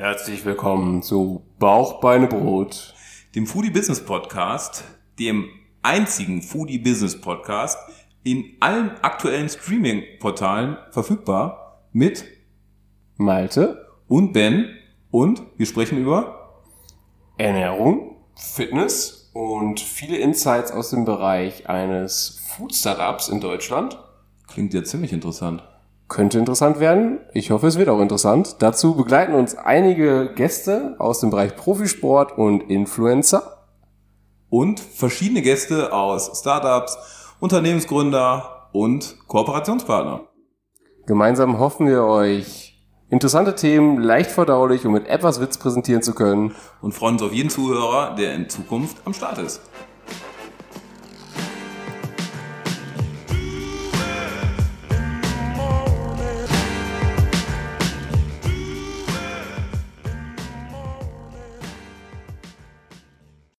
Herzlich willkommen zu Bauch, Beine, Brot. dem Foodie Business Podcast, dem einzigen Foodie Business Podcast in allen aktuellen Streaming-Portalen verfügbar mit Malte, und Ben und wir sprechen über Ernährung, Fitness und viele Insights aus dem Bereich eines Food Startups in Deutschland. klingt ja ziemlich interessant. Könnte interessant werden. Ich hoffe, es wird auch interessant. Dazu begleiten uns einige Gäste aus dem Bereich Profisport und Influencer. Und verschiedene Gäste aus Startups, Unternehmensgründer und Kooperationspartner. Gemeinsam hoffen wir euch interessante Themen leicht verdaulich und mit etwas Witz präsentieren zu können. Und freuen uns auf jeden Zuhörer, der in Zukunft am Start ist.